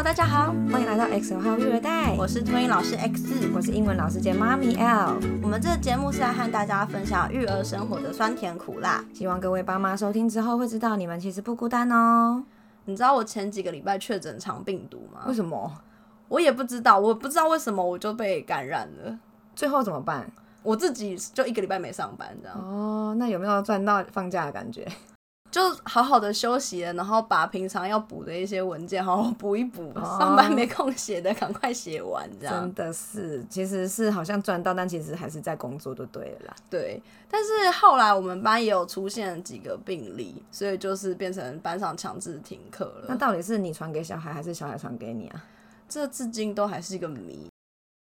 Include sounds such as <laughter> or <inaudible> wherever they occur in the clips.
Hello，大家好，欢迎来到 X 号育儿袋，我是托婴老师 X，我是英文老师兼妈咪 L。我们这个节目是来和大家分享育儿生活的酸甜苦辣，希望各位爸妈收听之后会知道你们其实不孤单哦。你知道我前几个礼拜确诊肠病毒吗？为什么？我也不知道，我不知道为什么我就被感染了。最后怎么办？我自己就一个礼拜没上班，这样。哦，那有没有赚到放假的感觉？就好好的休息了，然后把平常要补的一些文件好好补一补，上班没空写的赶快写完，这样。真的是，其实是好像赚到，但其实还是在工作就对了啦。对，但是后来我们班也有出现几个病例，所以就是变成班上强制停课了。那到底是你传给小孩，还是小孩传给你啊？这至今都还是一个谜，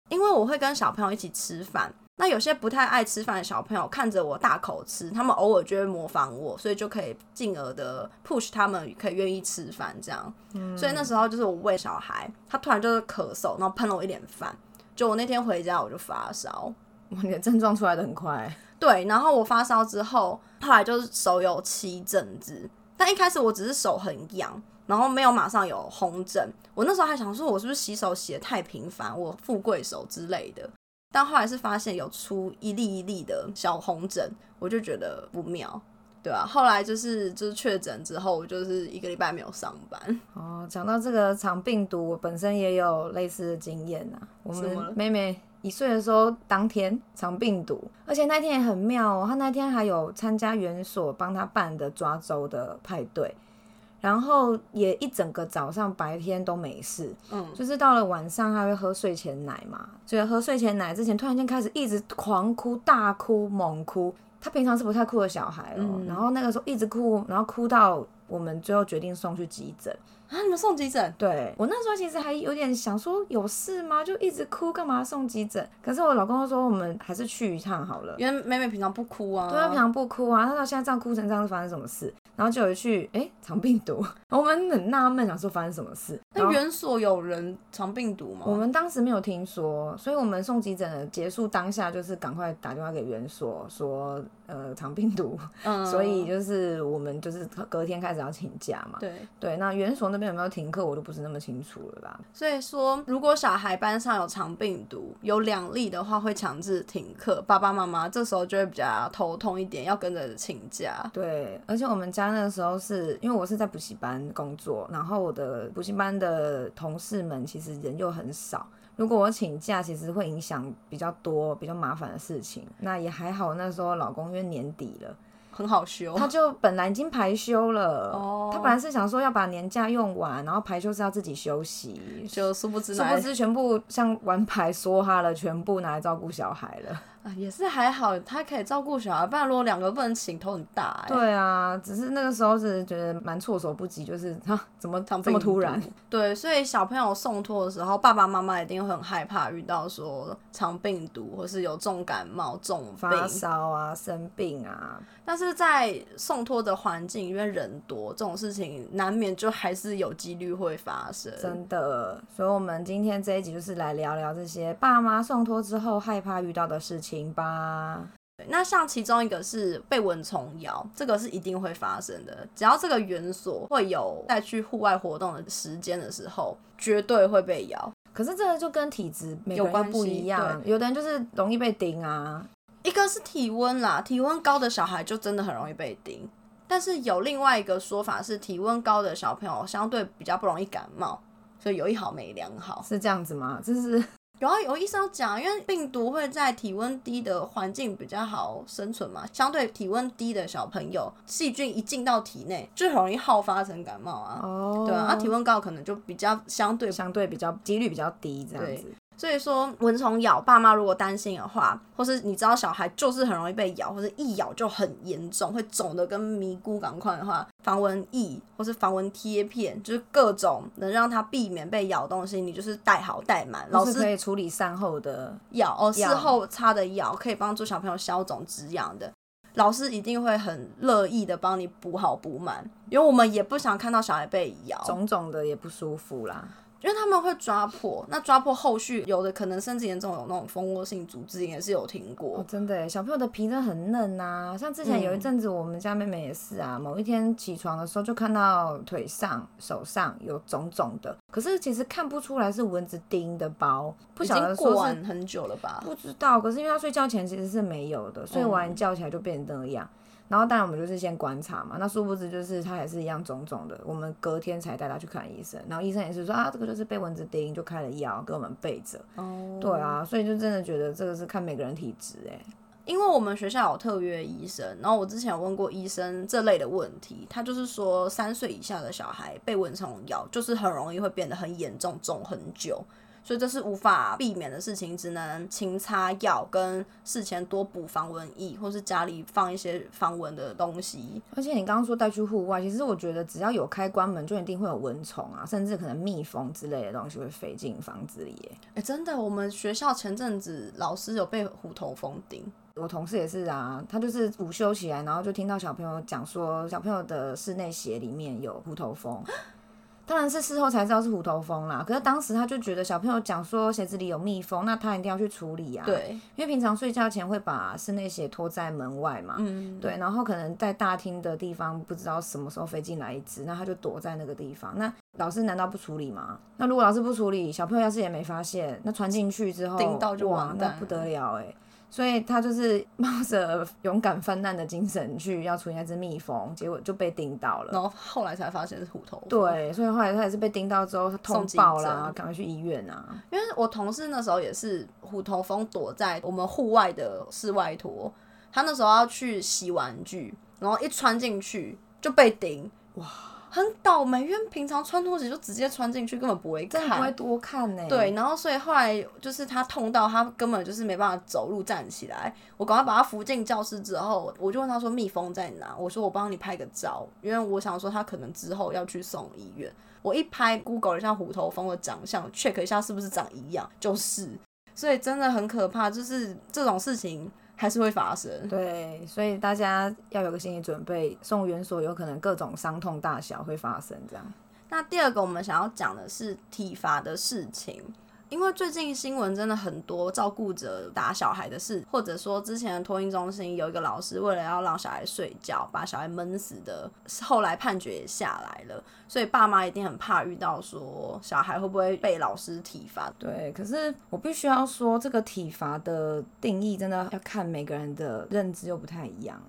因为我会跟小朋友一起吃饭。那有些不太爱吃饭的小朋友看着我大口吃，他们偶尔就会模仿我，所以就可以进而的 push 他们可以愿意吃饭这样。嗯所以那时候就是我喂小孩，他突然就是咳嗽，然后喷了我一脸饭。就我那天回家我就发烧，<laughs> 你的症状出来的很快。对，然后我发烧之后，后来就是手有七疹子，但一开始我只是手很痒，然后没有马上有红疹。我那时候还想说，我是不是洗手洗的太频繁，我富贵手之类的。但后来是发现有出一粒一粒的小红疹，我就觉得不妙，对啊。后来就是就是确诊之后，我就是一个礼拜没有上班。哦，讲到这个肠病毒，我本身也有类似的经验呐。我们妹妹一岁的时候，当天肠病毒，而且那天也很妙哦，她那天还有参加园所帮她办的抓周的派对。然后也一整个早上白天都没事，嗯，就是到了晚上他会喝睡前奶嘛，所以喝睡前奶之前突然间开始一直狂哭大哭猛哭，他平常是不太哭的小孩哦，然后那个时候一直哭，然后哭到我们最后决定送去急诊。啊！你们送急诊？对我那时候其实还有点想说有事吗？就一直哭，干嘛送急诊？可是我老公说我们还是去一趟好了。因为妹妹平常不哭啊，对，她平常不哭啊，她到现在这样哭成这样，是发生什么事？然后就有去，哎，肠病毒，<laughs> 我们很纳闷，想说发生什么事。那园所有人肠病毒吗？我们当时没有听说，所以我们送急诊的结束当下，就是赶快打电话给园所说。呃，肠病毒，所以就是我们就是隔天开始要请假嘛。对对，那园所那边有没有停课，我都不是那么清楚了啦。所以说，如果小孩班上有肠病毒，有两例的话，会强制停课。爸爸妈妈这时候就会比较头痛一点，要跟着请假。对，而且我们家那时候是因为我是在补习班工作，然后我的补习班的同事们其实人又很少。如果我请假，其实会影响比较多、比较麻烦的事情。那也还好，那时候老公因为年底了，很好休，他就本来已经排休了。哦，他本来是想说要把年假用完，然后排休是要自己休息，就殊不知，殊不知全部像玩牌梭哈了，全部拿来照顾小孩了。啊，也是还好，他可以照顾小孩，不然如果两个不能请，头很大。对啊，只是那个时候是觉得蛮措手不及，就是啊怎么这么突然？对，所以小朋友送托的时候，爸爸妈妈一定会很害怕遇到说肠病毒，或是有重感冒、重发烧啊、生病啊。但是在送托的环境，因为人多，这种事情难免就还是有几率会发生。真的，所以我们今天这一集就是来聊聊这些爸妈送托之后害怕遇到的事情。行吧，那像其中一个是被蚊虫咬，这个是一定会发生的。只要这个园所会有再去户外活动的时间的时候，绝对会被咬。可是这个就跟体质有关不一样，有的人就是容易被叮啊。一个是体温啦，体温高的小孩就真的很容易被叮。但是有另外一个说法是，体温高的小朋友相对比较不容易感冒，所以有一好没两好，是这样子吗？这是。有啊，有医生讲，因为病毒会在体温低的环境比较好生存嘛，相对体温低的小朋友，细菌一进到体内就很容易好发成感冒啊。哦，对啊，那体温高可能就比较相对相对比较几率比较低这样子。所以说蚊虫咬，爸妈如果担心的话，或是你知道小孩就是很容易被咬，或者一咬就很严重，会肿的跟迷菇赶快的话，防蚊液或是防蚊贴片，就是各种能让他避免被咬东西，你就是带好带满。老师可以处理善后的药哦，事后擦的药可以帮助小朋友消肿止痒的。老师一定会很乐意的帮你补好补满，因为我们也不想看到小孩被咬，肿肿的也不舒服啦。因为他们会抓破，那抓破后续有的可能甚至严重有那种蜂窝性组织炎，也是有听过。哦，真的，小朋友的皮真的很嫩呐。像之前有一阵子，我们家妹妹也是啊，某一天起床的时候就看到腿上、手上有肿肿的，可是其实看不出来是蚊子叮的包，不晓得过完很久了吧？不知道，可是因为他睡觉前其实是没有的，睡完叫起来就变成那样。然后当然我们就是先观察嘛，那殊不知就是他还是一样肿肿的。我们隔天才带他去看医生，然后医生也是说啊，这个就是被蚊子叮，就开了药给我们备着。哦，对啊，所以就真的觉得这个是看每个人体质哎。因为我们学校有特约医生，然后我之前有问过医生这类的问题，他就是说三岁以下的小孩被蚊虫咬，就是很容易会变得很严重，肿很久。所以这是无法避免的事情，只能勤擦药，跟事前多补防蚊液，或是家里放一些防蚊的东西。而且你刚刚说带去户外，其实我觉得只要有开关门，就一定会有蚊虫啊，甚至可能蜜蜂之类的东西会飞进房子里。哎，真的，我们学校前阵子老师有被虎头蜂叮，我同事也是啊，他就是午休起来，然后就听到小朋友讲说，小朋友的室内鞋里面有虎头蜂。当然是事后才知道是虎头蜂啦，可是当时他就觉得小朋友讲说鞋子里有蜜蜂，那他一定要去处理啊。对，因为平常睡觉前会把室内鞋拖在门外嘛。嗯。对，然后可能在大厅的地方不知道什么时候飞进来一只，那他就躲在那个地方。那老师难道不处理吗？那如果老师不处理，小朋友要是也没发现，那传进去之后，叮到就完蛋，不得了哎。所以他就是冒着勇敢犯难的精神去要处理那只蜜蜂，结果就被叮到了。然后后来才发现是虎头。对，所以后来他也是被叮到之后，他痛爆啦，赶快去医院啊。因为我同事那时候也是虎头蜂躲在我们户外的室外拖，他那时候要去洗玩具，然后一穿进去就被叮，哇！很倒霉，因为平常穿拖鞋就直接穿进去，根本不会看，不会多看呢。对，然后所以后来就是他痛到他根本就是没办法走路站起来，我赶快把他扶进教室之后，我就问他说蜜蜂在哪？我说我帮你拍个照，因为我想说他可能之后要去送医院。我一拍 Google 一下虎头蜂的长相，check 一下是不是长一样，就是，所以真的很可怕，就是这种事情。还是会发生，对，所以大家要有个心理准备，送园所有可能各种伤痛大小会发生这样。那第二个我们想要讲的是体罚的事情。因为最近新闻真的很多，照顾者打小孩的事，或者说之前的托婴中心有一个老师为了要让小孩睡觉，把小孩闷死的，后来判决也下来了，所以爸妈一定很怕遇到说小孩会不会被老师体罚。对，可是我必须要说，这个体罚的定义真的要看每个人的认知又不太一样。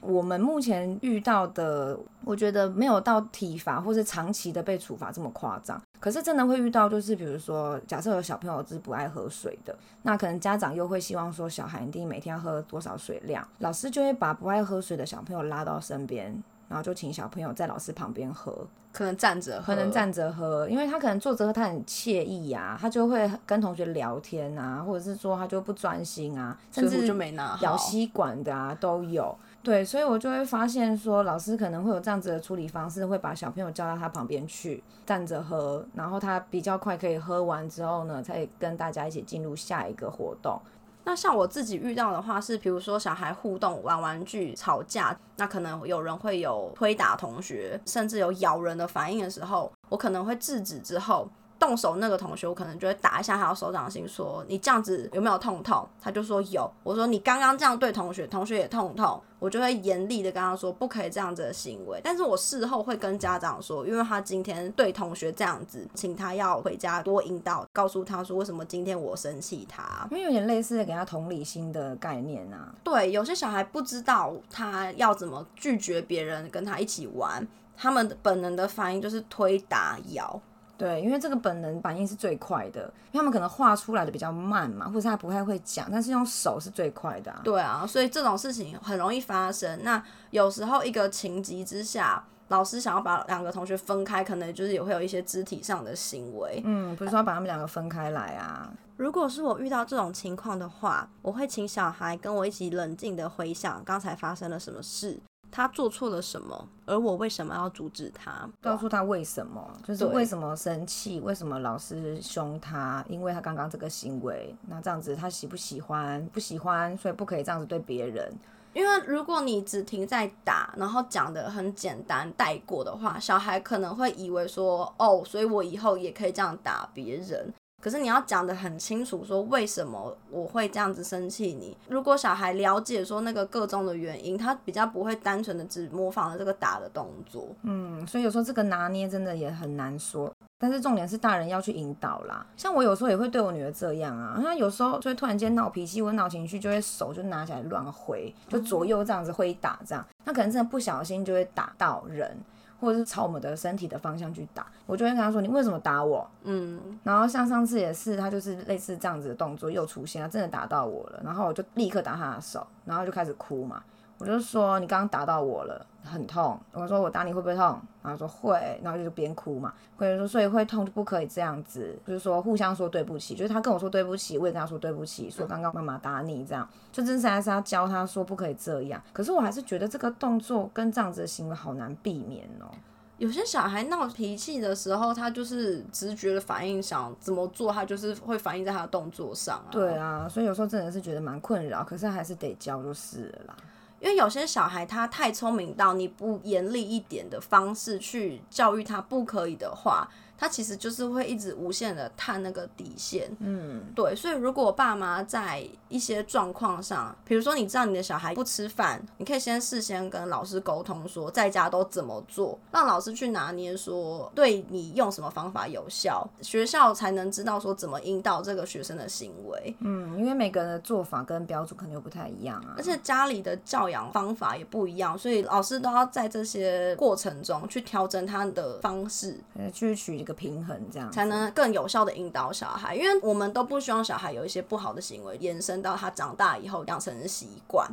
我们目前遇到的，我觉得没有到体罚或是长期的被处罚这么夸张。可是真的会遇到，就是比如说，假设有小朋友是不爱喝水的，那可能家长又会希望说，小孩一定每天要喝多少水量，老师就会把不爱喝水的小朋友拉到身边，然后就请小朋友在老师旁边喝，可能站着，可能站着喝，因为他可能坐着喝他很惬意呀，他就会跟同学聊天啊，或者是说他就不专心啊，甚至就没拿咬吸管的啊都有。对，所以我就会发现说，老师可能会有这样子的处理方式，会把小朋友叫到他旁边去站着喝，然后他比较快可以喝完之后呢，才跟大家一起进入下一个活动。那像我自己遇到的话，是比如说小孩互动玩玩具吵架，那可能有人会有推打同学，甚至有咬人的反应的时候，我可能会制止之后。动手那个同学，我可能就会打一下他的手掌心，说你这样子有没有痛痛？他就说有。我说你刚刚这样对同学，同学也痛痛，我就会严厉的跟他说不可以这样子的行为。但是我事后会跟家长说，因为他今天对同学这样子，请他要回家多引导，告诉他说为什么今天我生气他，因为有点类似给他同理心的概念啊。对，有些小孩不知道他要怎么拒绝别人跟他一起玩，他们的本能的反应就是推打咬。对，因为这个本能反应是最快的，因为他们可能画出来的比较慢嘛，或者他不太会讲，但是用手是最快的。啊对啊，所以这种事情很容易发生。那有时候一个情急之下，老师想要把两个同学分开，可能就是也会有一些肢体上的行为。嗯，不是说把他们两个分开来啊。如果是我遇到这种情况的话，我会请小孩跟我一起冷静的回想刚才发生了什么事。他做错了什么？而我为什么要阻止他？告诉他为什么？就是为什么生气？为什么老师凶他？因为他刚刚这个行为，那这样子他喜不喜欢？不喜欢，所以不可以这样子对别人。因为如果你只停在打，然后讲的很简单带过的话，小孩可能会以为说，哦，所以我以后也可以这样打别人。可是你要讲的很清楚，说为什么我会这样子生气你。如果小孩了解说那个各种的原因，他比较不会单纯的只模仿了这个打的动作。嗯，所以有时候这个拿捏真的也很难说。但是重点是大人要去引导啦。像我有时候也会对我女儿这样啊，她有时候就会突然间闹脾气，我闹情绪就会手就拿起来乱挥，就左右这样子挥打这样，她可能真的不小心就会打到人。或者是朝我们的身体的方向去打，我就会跟他说：“你为什么打我？”嗯，然后像上次也是，他就是类似这样子的动作又出现，他真的打到我了，然后我就立刻打他的手，然后就开始哭嘛。我就说：“你刚刚打到我了，很痛。”我说：“我打你会不会痛？”然后说：“会。”然后就边哭嘛，或者说：“所以会痛就不可以这样子。”就是说互相说对不起，就是他跟我说对不起，我也跟他说对不起，说刚刚妈妈打你这样，就真是还是要教他说不可以这样。可是我还是觉得这个动作跟这样子的行为好难避免哦。有些小孩闹脾气的时候，他就是直觉的反应，想怎么做，他就是会反映在他的动作上啊。对啊，所以有时候真的是觉得蛮困扰，可是还是得教就是了啦。因为有些小孩他太聪明到你不严厉一点的方式去教育他不可以的话。他其实就是会一直无限的探那个底线，嗯，对，所以如果爸妈在一些状况上，比如说你知道你的小孩不吃饭，你可以先事先跟老师沟通说在家都怎么做，让老师去拿捏说对你用什么方法有效，学校才能知道说怎么引导这个学生的行为，嗯，因为每个人的做法跟标准肯定又不太一样啊，而且家里的教养方法也不一样，所以老师都要在这些过程中去调整他的方式，去取一平衡这样才能更有效的引导小孩，因为我们都不希望小孩有一些不好的行为延伸到他长大以后养成习惯。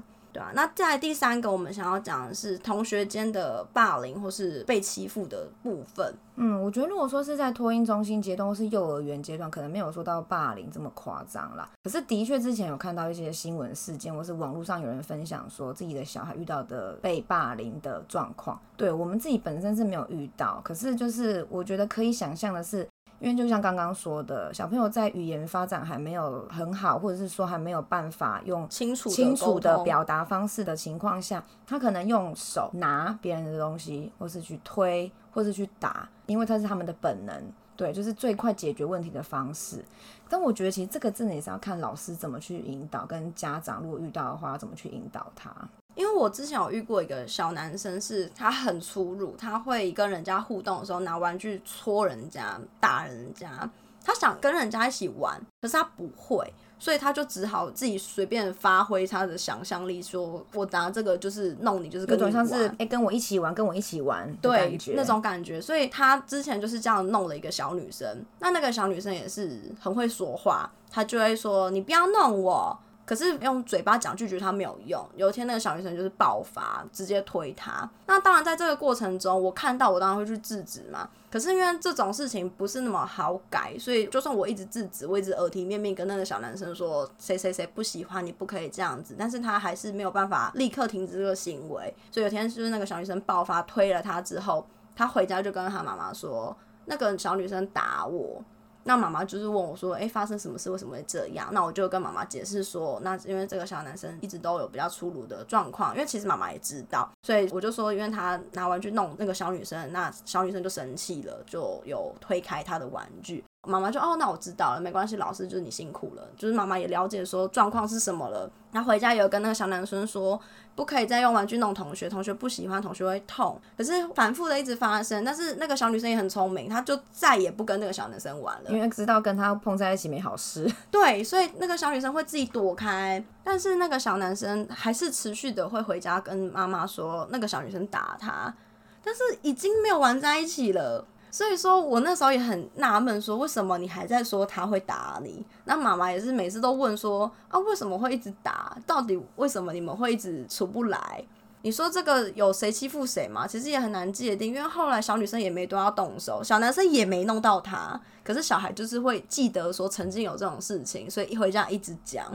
那再第三个，我们想要讲的是同学间的霸凌或是被欺负的部分。嗯，我觉得如果说是在托婴中心阶段或是幼儿园阶段，可能没有说到霸凌这么夸张啦。可是的确之前有看到一些新闻事件，或是网络上有人分享说自己的小孩遇到的被霸凌的状况。对我们自己本身是没有遇到，可是就是我觉得可以想象的是。因为就像刚刚说的，小朋友在语言发展还没有很好，或者是说还没有办法用清楚清楚的表达方式的情况下，他可能用手拿别人的东西，或是去推，或是去打，因为他是他们的本能，对，就是最快解决问题的方式。但我觉得其实这个真的也是要看老师怎么去引导，跟家长如果遇到的话，怎么去引导他。因为我之前有遇过一个小男生，是他很粗鲁，他会跟人家互动的时候拿玩具戳人家、打人家。他想跟人家一起玩，可是他不会，所以他就只好自己随便发挥他的想象力，说我拿这个就是弄你，就是各种像是哎跟我一起玩，跟我一起玩，对，那种感觉。所以他之前就是这样弄了一个小女生，那那个小女生也是很会说话，她就会说你不要弄我。可是用嘴巴讲拒绝他没有用。有一天那个小女生就是爆发，直接推他。那当然在这个过程中，我看到我当然会去制止嘛。可是因为这种事情不是那么好改，所以就算我一直制止，我一直耳提面命跟那个小男生说谁谁谁不喜欢你不可以这样子，但是他还是没有办法立刻停止这个行为。所以有天就是那个小女生爆发推了他之后，他回家就跟他妈妈说，那个小女生打我。那妈妈就是问我说：“哎，发生什么事？为什么会这样？”那我就跟妈妈解释说：“那因为这个小男生一直都有比较粗鲁的状况，因为其实妈妈也知道，所以我就说，因为他拿玩具弄那个小女生，那小女生就生气了，就有推开他的玩具。”妈妈就哦，那我知道了，没关系，老师就是你辛苦了，就是妈妈也了解说状况是什么了。然后回家也有跟那个小男生说，不可以再用玩具弄同学，同学不喜欢，同学会痛。可是反复的一直发生，但是那个小女生也很聪明，她就再也不跟那个小男生玩了，因为知道跟他碰在一起没好事。<laughs> 对，所以那个小女生会自己躲开，但是那个小男生还是持续的会回家跟妈妈说那个小女生打他，但是已经没有玩在一起了。所以说我那时候也很纳闷，说为什么你还在说他会打你？那妈妈也是每次都问说啊，为什么会一直打？到底为什么你们会一直出不来？你说这个有谁欺负谁吗？其实也很难界定，因为后来小女生也没多要动手，小男生也没弄到他，可是小孩就是会记得说曾经有这种事情，所以一回家一直讲。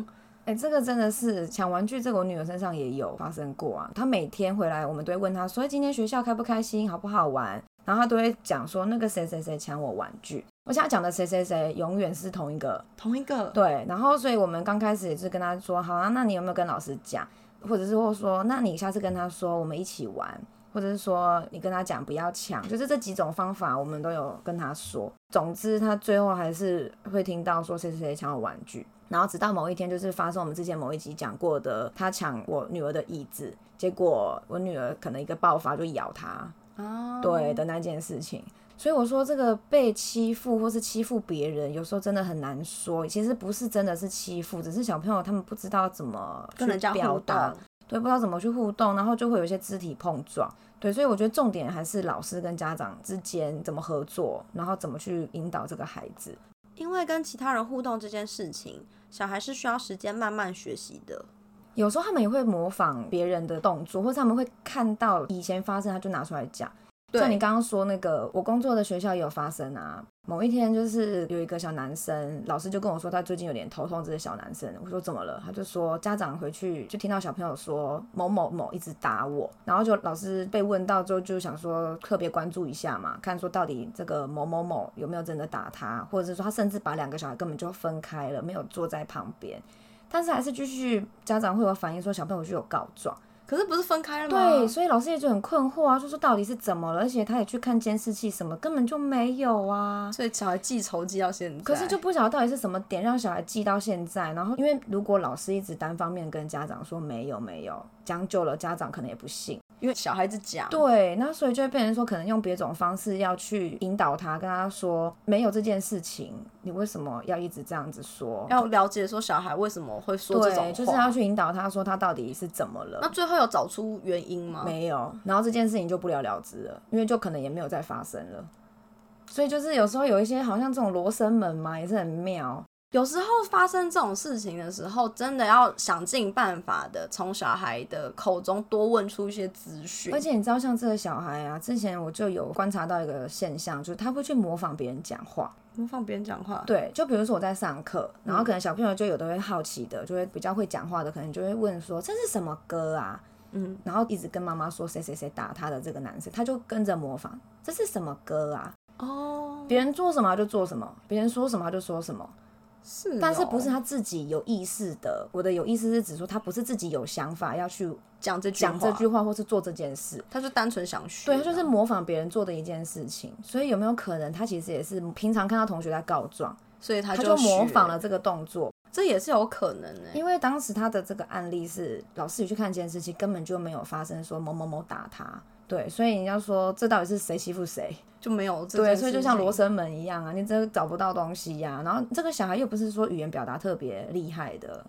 哎，这个真的是抢玩具，这个我女儿身上也有发生过啊。她每天回来，我们都会问她，所以今天学校开不开心，好不好玩？然后他都会讲说那个谁谁谁抢我玩具，我现在讲的谁谁谁永远是同一个，同一个。对，然后所以我们刚开始也是跟他说，好啊，那你有没有跟老师讲？或者是或说，那你下次跟他说，我们一起玩。或者是说你跟他讲不要抢，就是这几种方法我们都有跟他说。总之他最后还是会听到说谁谁谁抢我玩具，然后直到某一天就是发生我们之前某一集讲过的，他抢我女儿的椅子，结果我女儿可能一个爆发就咬他，对的那件事情。所以我说这个被欺负或是欺负别人，有时候真的很难说。其实不是真的是欺负，只是小朋友他们不知道怎么跟人家表达。对，不知道怎么去互动，然后就会有一些肢体碰撞。对，所以我觉得重点还是老师跟家长之间怎么合作，然后怎么去引导这个孩子。因为跟其他人互动这件事情，小孩是需要时间慢慢学习的。有时候他们也会模仿别人的动作，或者他们会看到以前发生，他就拿出来讲。像你刚刚说那个，我工作的学校也有发生啊。某一天就是有一个小男生，老师就跟我说他最近有点头痛。这个小男生，我说怎么了？他就说家长回去就听到小朋友说某某某一直打我，然后就老师被问到之后就想说特别关注一下嘛，看说到底这个某某某有没有真的打他，或者是说他甚至把两个小孩根本就分开了，没有坐在旁边，但是还是继续家长会有反映说小朋友就有告状。可是不是分开了吗？对，所以老师也就很困惑啊，就说到底是怎么了？而且他也去看监视器，什么根本就没有啊。所以小孩记仇记到现在，可是就不晓得到底是什么点让小孩记到现在。然后因为如果老师一直单方面跟家长说没有没有，将就了家长可能也不信。因为小孩子讲，对，那所以就会变成说，可能用别种方式要去引导他，跟他说没有这件事情，你为什么要一直这样子说？要了解说小孩为什么会说这种话，就是要去引导他说他到底是怎么了。那最后有找出原因吗？没有，然后这件事情就不了了之了，因为就可能也没有再发生了。所以就是有时候有一些好像这种罗生门嘛，也是很妙。有时候发生这种事情的时候，真的要想尽办法的从小孩的口中多问出一些资讯。而且你知道，像这个小孩啊，之前我就有观察到一个现象，就是他会去模仿别人讲话，模仿别人讲话。对，就比如说我在上课，然后可能小朋友就有的会好奇的，就会比较会讲话的，可能就会问说这是什么歌啊？嗯，然后一直跟妈妈说谁谁谁打他的这个男生，他就跟着模仿，这是什么歌啊？哦，别人做什么就做什么，别人说什么就说什么。是，但是不是他自己有意识的？我的有意思是指说他不是自己有想法要去讲这讲这句话，或是做这件事，他就单纯想学。对，他就是模仿别人做的一件事情。所以有没有可能他其实也是平常看到同学在告状，所以他就模仿了这个动作？这也是有可能的，因为当时他的这个案例是老师也去看监视器，根本就没有发生说某某某打他。对，所以人家说这到底是谁欺负谁，就没有对，所以就像罗生门一样啊，你真找不到东西呀。然后这个小孩又不是说语言表达特别厉害的，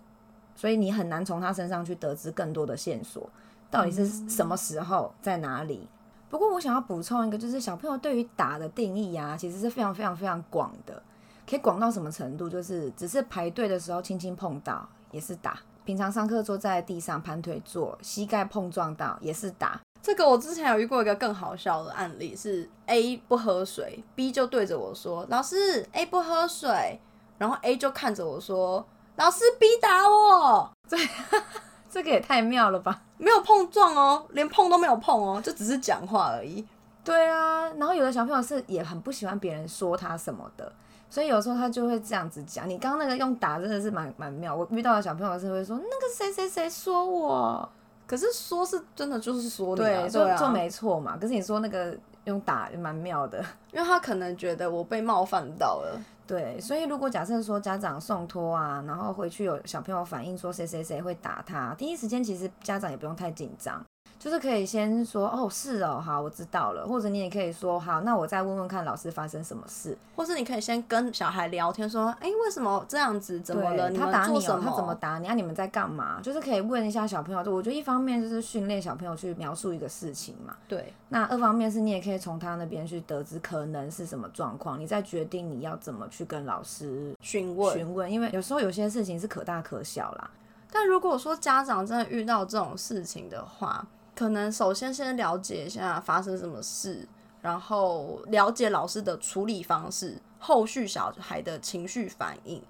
所以你很难从他身上去得知更多的线索，到底是什么时候在哪里。不过我想要补充一个，就是小朋友对于打的定义啊，其实是非常非常非常广的，可以广到什么程度？就是只是排队的时候轻轻碰到也是打，平常上课坐在地上盘腿坐，膝盖碰撞到也是打。这个我之前有遇过一个更好笑的案例，是 A 不喝水，B 就对着我说：“老师，A 不喝水。”然后 A 就看着我说：“老师，B 打我。”这 <laughs> 这个也太妙了吧？没有碰撞哦，连碰都没有碰哦，就只是讲话而已。对啊，然后有的小朋友是也很不喜欢别人说他什么的，所以有时候他就会这样子讲。你刚刚那个用打真的是蛮蛮妙。我遇到的小朋友是会说：“那个谁谁谁说我。”可是说是真的，就是说对，就就没错嘛。可是你说那个用打也蛮妙的，因为他可能觉得我被冒犯到了。<laughs> 对，所以如果假设说家长送托啊，然后回去有小朋友反映说谁谁谁会打他，第一时间其实家长也不用太紧张。就是可以先说哦，是哦，好，我知道了。或者你也可以说好，那我再问问看老师发生什么事。或是你可以先跟小孩聊天，说，哎，为什么这样子？怎么了？他打你哦，他怎么打你？啊，你们在干嘛？就是可以问一下小朋友。就我觉得一方面就是训练小朋友去描述一个事情嘛。对。那二方面是你也可以从他那边去得知可能是什么状况，你再决定你要怎么去跟老师询问询问。因为有时候有些事情是可大可小啦。但如果说家长真的遇到这种事情的话，可能首先先了解一下发生什么事，然后了解老师的处理方式，后续小孩的情绪反应。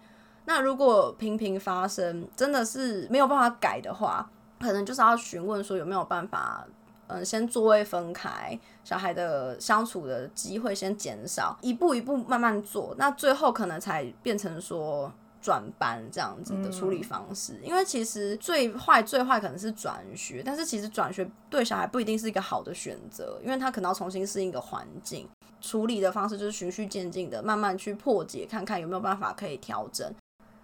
那如果频频发生，真的是没有办法改的话，可能就是要询问说有没有办法，嗯，先座位分开，小孩的相处的机会先减少，一步一步慢慢做，那最后可能才变成说。转班这样子的处理方式。因为其实最坏最坏可能是转学，但是其实转学对小孩不一定是一个好的选择，因为他可能要重新适应一个环境。处理的方式就是循序渐进的，慢慢去破解，看看有没有办法可以调整。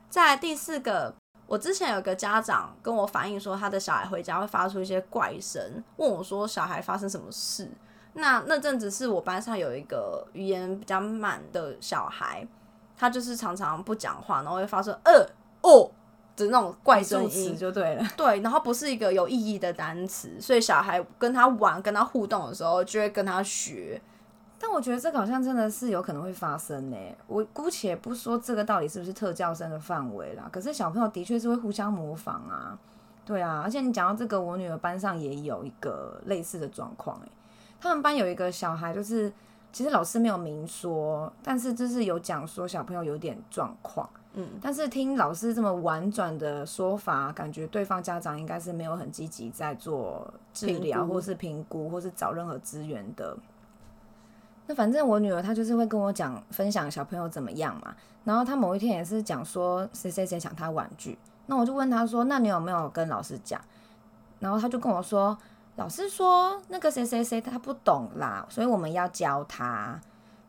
在第四个，我之前有个家长跟我反映说，他的小孩回家会发出一些怪声，问我说小孩发生什么事。那那阵子是我班上有一个语言比较慢的小孩，他就是常常不讲话，然后会发出呃哦的那种怪声音，就对了。对，然后不是一个有意义的单词，所以小孩跟他玩、跟他互动的时候，就会跟他学。但我觉得这个好像真的是有可能会发生呢。我姑且不说这个到底是不是特教生的范围啦，可是小朋友的确是会互相模仿啊。对啊，而且你讲到这个，我女儿班上也有一个类似的状况诶。他们班有一个小孩，就是其实老师没有明说，但是就是有讲说小朋友有点状况。嗯，但是听老师这么婉转的说法，感觉对方家长应该是没有很积极在做治疗，或是评估，或是找任何资源的。那反正我女儿她就是会跟我讲分享小朋友怎么样嘛，然后她某一天也是讲说谁谁谁抢她玩具，那我就问她说，那你有没有跟老师讲？然后她就跟我说，老师说那个谁谁谁他不懂啦，所以我们要教他。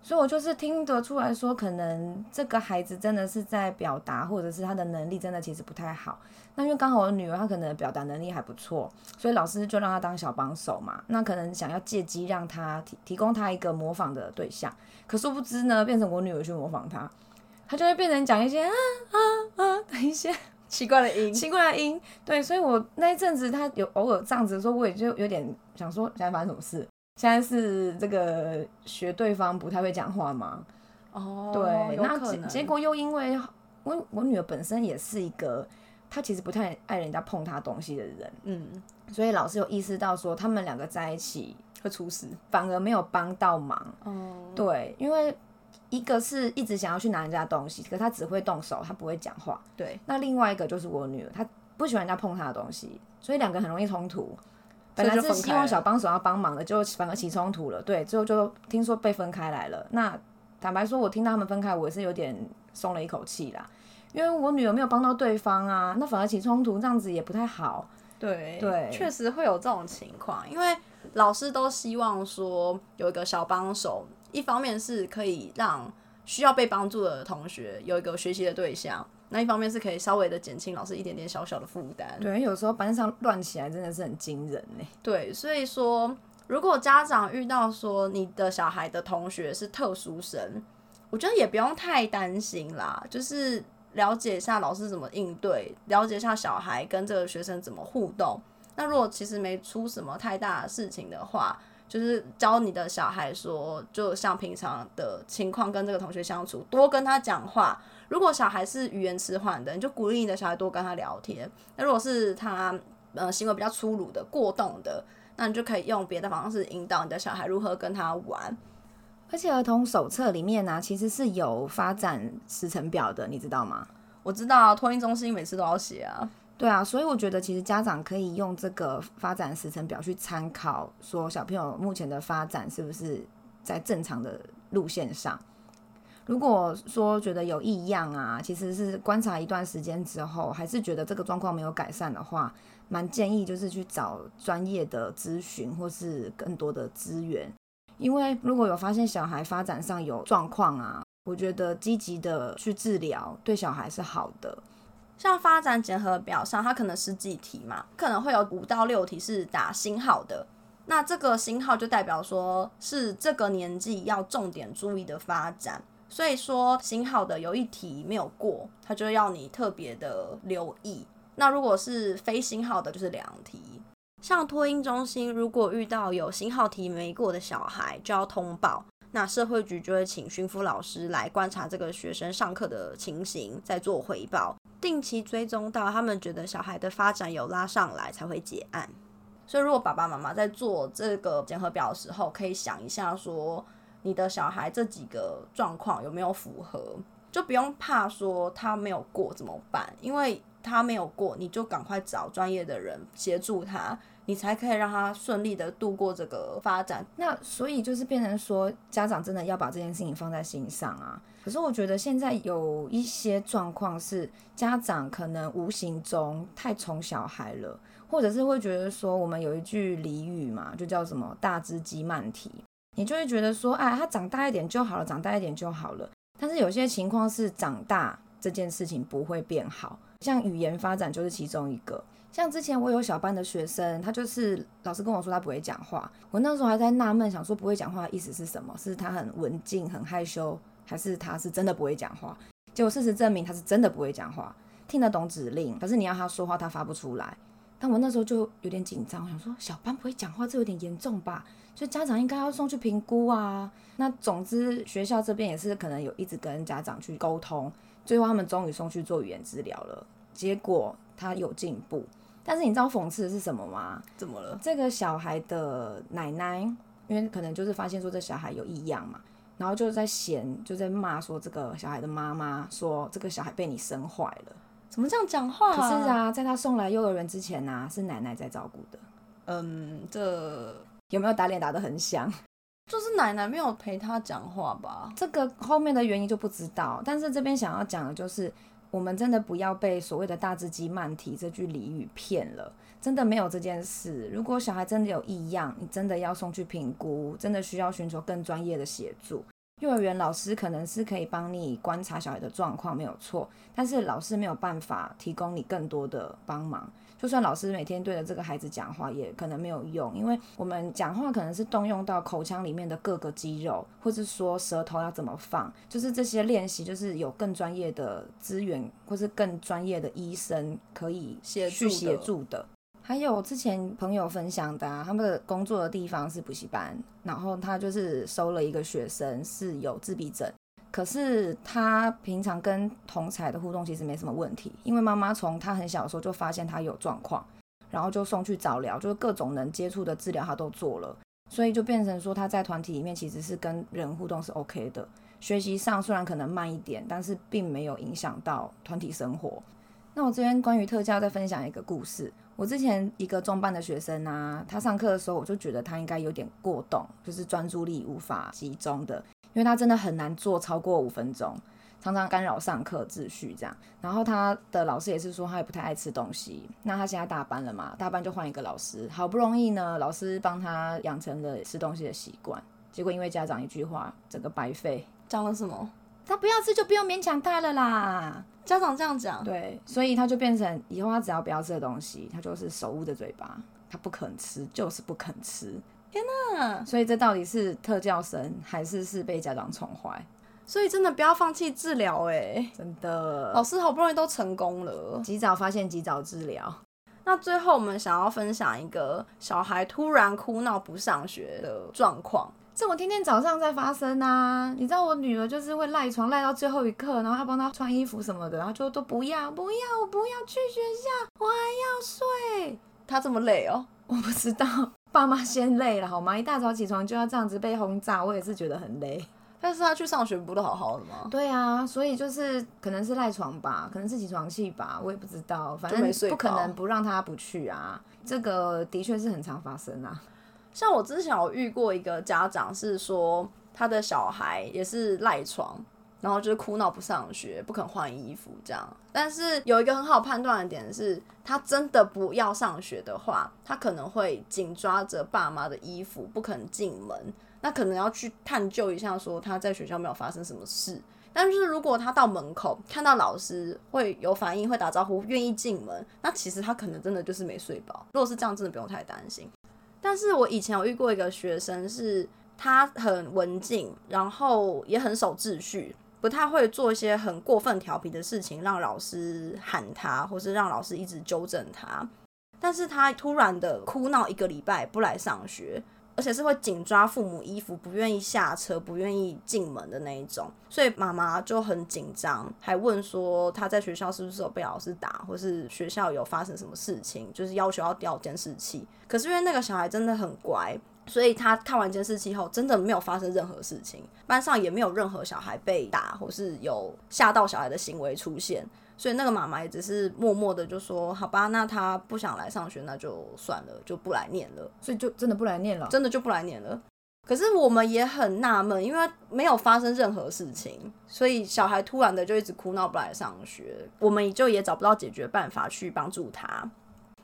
所以我就是听得出来说，可能这个孩子真的是在表达，或者是他的能力真的其实不太好。那因为刚好我女儿她可能表达能力还不错，所以老师就让她当小帮手嘛。那可能想要借机让她提提供她一个模仿的对象，可殊不知呢，变成我女儿去模仿她，她就会变成讲一些啊啊啊的 <laughs> 一些奇怪的音，奇怪的音。对，所以我那一阵子他有偶尔这样子说，我也就有点想说，现在发生什么事？现在是这个学对方不太会讲话吗？哦，对，那结结果又因为我我女儿本身也是一个，她其实不太爱人家碰她东西的人，嗯，所以老师有意识到说他们两个在一起会出事，反而没有帮到忙。哦，对，因为一个是一直想要去拿人家东西，可他只会动手，他不会讲话。对，那另外一个就是我女儿，她不喜欢人家碰她的东西，所以两个很容易冲突。本来是希望小帮手要帮忙的，就反而起冲突了。对，最后就听说被分开来了。那坦白说，我听到他们分开，我也是有点松了一口气啦。因为我女儿没有帮到对方啊，那反而起冲突，这样子也不太好。对对，确实会有这种情况。因为老师都希望说有一个小帮手，一方面是可以让需要被帮助的同学有一个学习的对象。那一方面是可以稍微的减轻老师一点点小小的负担。对，有时候班上乱起来真的是很惊人呢。对，所以说如果家长遇到说你的小孩的同学是特殊生，我觉得也不用太担心啦，就是了解一下老师怎么应对，了解一下小孩跟这个学生怎么互动。那如果其实没出什么太大的事情的话，就是教你的小孩说，就像平常的情况跟这个同学相处，多跟他讲话。如果小孩是语言迟缓的，你就鼓励你的小孩多跟他聊天。那如果是他呃行为比较粗鲁的、过动的，那你就可以用别的方式引导你的小孩如何跟他玩。而且儿童手册里面呢，其实是有发展时程表的，你知道吗？我知道，托婴中心每次都要写啊。对啊，所以我觉得其实家长可以用这个发展时程表去参考，说小朋友目前的发展是不是在正常的路线上。如果说觉得有异样啊，其实是观察一段时间之后，还是觉得这个状况没有改善的话，蛮建议就是去找专业的咨询或是更多的资源。因为如果有发现小孩发展上有状况啊，我觉得积极的去治疗对小孩是好的。像发展检核表上，它可能十几题嘛，可能会有五到六题是打星号的，那这个星号就代表说是这个年纪要重点注意的发展。所以说，星号的有一题没有过，他就要你特别的留意。那如果是非星号的，就是两题。像托婴中心，如果遇到有星号题没过的小孩，就要通报。那社会局就会请巡抚老师来观察这个学生上课的情形，再做回报，定期追踪到他们觉得小孩的发展有拉上来，才会结案。所以，如果爸爸妈妈在做这个检核表的时候，可以想一下说。你的小孩这几个状况有没有符合？就不用怕说他没有过怎么办？因为他没有过，你就赶快找专业的人协助他。你才可以让他顺利的度过这个发展。那所以就是变成说，家长真的要把这件事情放在心上啊。可是我觉得现在有一些状况是，家长可能无形中太宠小孩了，或者是会觉得说，我们有一句俚语嘛，就叫什么“大只鸡慢蹄”，你就会觉得说，哎，他长大一点就好了，长大一点就好了。但是有些情况是长大这件事情不会变好，像语言发展就是其中一个。像之前我有小班的学生，他就是老师跟我说他不会讲话，我那时候还在纳闷，想说不会讲话的意思是什么？是他很文静、很害羞，还是他是真的不会讲话？结果事实证明他是真的不会讲话，听得懂指令，可是你要他说话他发不出来。但我那时候就有点紧张，我想说小班不会讲话，这有点严重吧？所以家长应该要送去评估啊。那总之学校这边也是可能有一直跟家长去沟通，最后他们终于送去做语言治疗了，结果他有进步。但是你知道讽刺的是什么吗？怎么了？这个小孩的奶奶，因为可能就是发现说这小孩有异样嘛，然后就在嫌，就在骂说这个小孩的妈妈说这个小孩被你生坏了，怎么这样讲话？可是啊，在他送来幼儿园之前呢，是奶奶在照顾的。嗯，这有没有打脸打得很响？就是奶奶没有陪他讲话吧？这个后面的原因就不知道。但是这边想要讲的就是。我们真的不要被所谓的大只鸡慢提这句俚语骗了，真的没有这件事。如果小孩真的有异样，你真的要送去评估，真的需要寻求更专业的协助。幼儿园老师可能是可以帮你观察小孩的状况，没有错，但是老师没有办法提供你更多的帮忙。就算老师每天对着这个孩子讲话，也可能没有用，因为我们讲话可能是动用到口腔里面的各个肌肉，或是说舌头要怎么放，就是这些练习，就是有更专业的资源，或是更专业的医生可以去协助的。还有之前朋友分享的，他们的工作的地方是补习班，然后他就是收了一个学生是有自闭症。可是他平常跟同才的互动其实没什么问题，因为妈妈从他很小的时候就发现他有状况，然后就送去早疗，就是各种能接触的治疗他都做了，所以就变成说他在团体里面其实是跟人互动是 OK 的，学习上虽然可能慢一点，但是并没有影响到团体生活。那我这边关于特教再分享一个故事，我之前一个中班的学生啊，他上课的时候我就觉得他应该有点过动，就是专注力无法集中的。因为他真的很难做超过五分钟，常常干扰上课秩序这样。然后他的老师也是说他也不太爱吃东西。那他现在大班了嘛，大班就换一个老师，好不容易呢，老师帮他养成了吃东西的习惯。结果因为家长一句话，整个白费。讲了什么？他不要吃就不用勉强他了啦。家长这样讲，对，所以他就变成以后他只要不要吃的东西，他就是手捂着嘴巴，他不肯吃，就是不肯吃。天呐！所以这到底是特教生还是是被家长宠坏？所以真的不要放弃治疗哎！真的，老师好不容易都成功了，及早发现，及早治疗。那最后我们想要分享一个小孩突然哭闹不上学的状况，这我天天早上在发生啊！你知道我女儿就是会赖床赖到最后一刻，然后她帮她穿衣服什么的，然后就都不要不要，我不要去学校，我还要睡。她这么累哦？我不知道。爸妈先累了好吗？一大早起床就要这样子被轰炸，我也是觉得很累。但是他去上学不都好好的吗？对啊，所以就是可能是赖床吧，可能是起床气吧，我也不知道。反正不可能不让他不去啊，这个的确是很常发生啊。像我之前有遇过一个家长是说，他的小孩也是赖床。然后就是哭闹不上学，不肯换衣服这样。但是有一个很好判断的点是，他真的不要上学的话，他可能会紧抓着爸妈的衣服不肯进门。那可能要去探究一下，说他在学校没有发生什么事。但是如果他到门口看到老师会有反应，会打招呼，愿意进门，那其实他可能真的就是没睡饱。如果是这样，真的不用太担心。但是我以前有遇过一个学生，是他很文静，然后也很守秩序。不太会做一些很过分调皮的事情，让老师喊他，或是让老师一直纠正他。但是他突然的哭闹一个礼拜不来上学，而且是会紧抓父母衣服，不愿意下车，不愿意进门的那一种。所以妈妈就很紧张，还问说他在学校是不是有被老师打，或是学校有发生什么事情，就是要求要调监视器。可是因为那个小孩真的很乖。所以他看完监视器后，真的没有发生任何事情，班上也没有任何小孩被打或是有吓到小孩的行为出现。所以那个妈妈也只是默默的就说：“好吧，那他不想来上学，那就算了，就不来念了。”所以就真的不来念了，真的就不来念了。可是我们也很纳闷，因为没有发生任何事情，所以小孩突然的就一直哭闹不来上学，我们就也找不到解决办法去帮助他。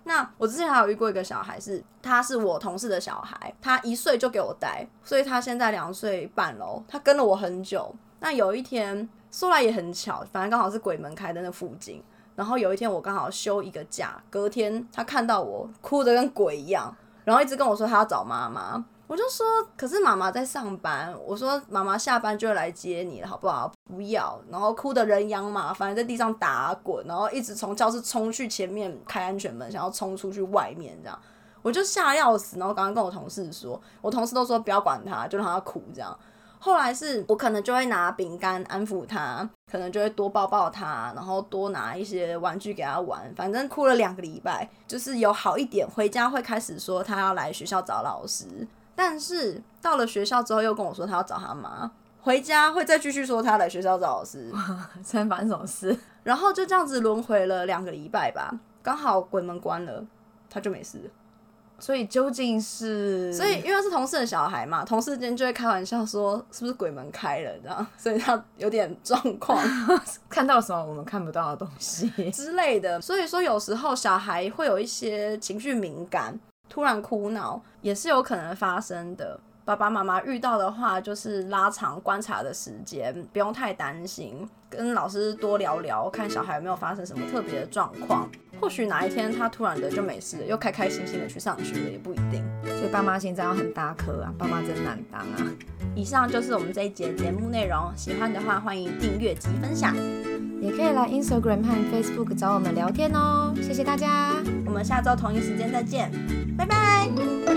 那我之前还有遇过一个小孩，是他是我同事的小孩，他一岁就给我带，所以他现在两岁半喽，他跟了我很久。那有一天说来也很巧，反正刚好是鬼门开的那附近，然后有一天我刚好休一个假，隔天他看到我哭得跟鬼一样，然后一直跟我说他要找妈妈。我就说，可是妈妈在上班。我说妈妈下班就会来接你了，好不好？不要，然后哭的人仰马翻，在地上打滚，然后一直从教室冲去前面开安全门，想要冲出去外面这样。我就吓要死，然后刚刚跟我同事说，我同事都说不要管他，就让他哭这样。后来是我可能就会拿饼干安抚他，可能就会多抱抱他，然后多拿一些玩具给他玩。反正哭了两个礼拜，就是有好一点，回家会开始说他要来学校找老师。但是到了学校之后，又跟我说他要找他妈。回家会再继续说他来学校找老师。<laughs> 发生什么事？然后就这样子轮回了两个礼拜吧。刚好鬼门关了，他就没事。所以究竟是……所以因为是同事的小孩嘛，同事间就会开玩笑说是不是鬼门开了这样，所以他有点状况，<laughs> 看到什么我们看不到的东西之类的。所以说有时候小孩会有一些情绪敏感。突然哭闹也是有可能发生的。爸爸妈妈遇到的话，就是拉长观察的时间，不用太担心。跟老师多聊聊，看小孩有没有发生什么特别的状况。或许哪一天他突然的就没事，又开开心心的去上学了，也不一定。所以爸妈心脏要很大颗啊，爸妈真难当啊。以上就是我们这一节节目内容，喜欢的话欢迎订阅及分享，也可以来 Instagram 和 Facebook 找我们聊天哦。谢谢大家，我们下周同一时间再见，拜拜。